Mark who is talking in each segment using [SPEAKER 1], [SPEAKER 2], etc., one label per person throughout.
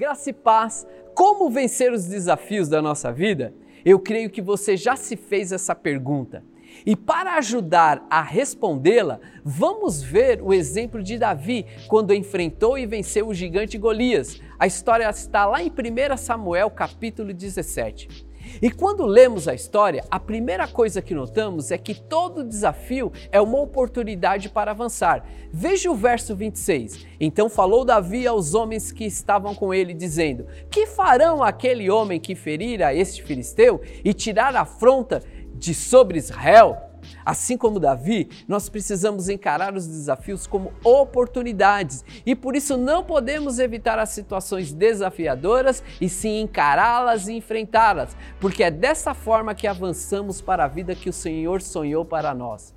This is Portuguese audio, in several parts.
[SPEAKER 1] Graça e paz, como vencer os desafios da nossa vida? Eu creio que você já se fez essa pergunta. E para ajudar a respondê-la, vamos ver o exemplo de Davi quando enfrentou e venceu o gigante Golias. A história está lá em 1 Samuel capítulo 17. E quando lemos a história, a primeira coisa que notamos é que todo desafio é uma oportunidade para avançar. Veja o verso 26. Então falou Davi aos homens que estavam com ele, dizendo: Que farão aquele homem que ferir a este filisteu e tirar a afronta de sobre Israel? Assim como Davi, nós precisamos encarar os desafios como oportunidades e por isso não podemos evitar as situações desafiadoras e sim encará-las e enfrentá-las, porque é dessa forma que avançamos para a vida que o Senhor sonhou para nós.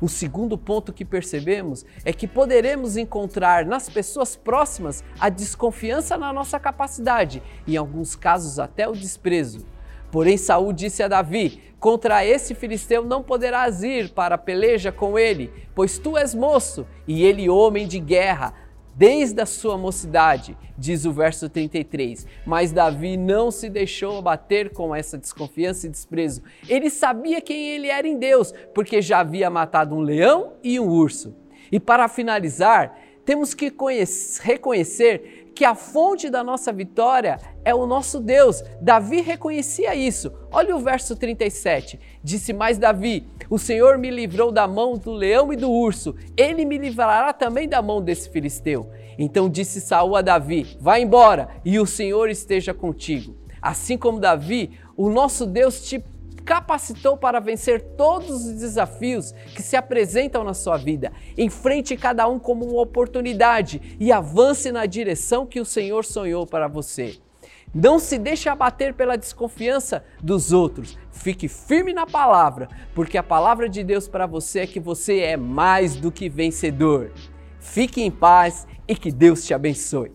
[SPEAKER 1] O segundo ponto que percebemos é que poderemos encontrar nas pessoas próximas a desconfiança na nossa capacidade, em alguns casos até o desprezo. Porém, Saul disse a Davi: Contra esse filisteu não poderás ir para a peleja com ele, pois tu és moço e ele homem de guerra, desde a sua mocidade, diz o verso 33. Mas Davi não se deixou abater com essa desconfiança e desprezo. Ele sabia quem ele era em Deus, porque já havia matado um leão e um urso. E para finalizar, temos que reconhecer que a fonte da nossa vitória é o nosso Deus. Davi reconhecia isso. Olha o verso 37. Disse mais Davi: O Senhor me livrou da mão do leão e do urso. Ele me livrará também da mão desse filisteu. Então disse Saul a Davi: Vá embora e o Senhor esteja contigo. Assim como Davi, o nosso Deus te capacitou para vencer todos os desafios que se apresentam na sua vida. Enfrente cada um como uma oportunidade e avance na direção que o Senhor sonhou para você. Não se deixe abater pela desconfiança dos outros. Fique firme na palavra, porque a palavra de Deus para você é que você é mais do que vencedor. Fique em paz e que Deus te abençoe.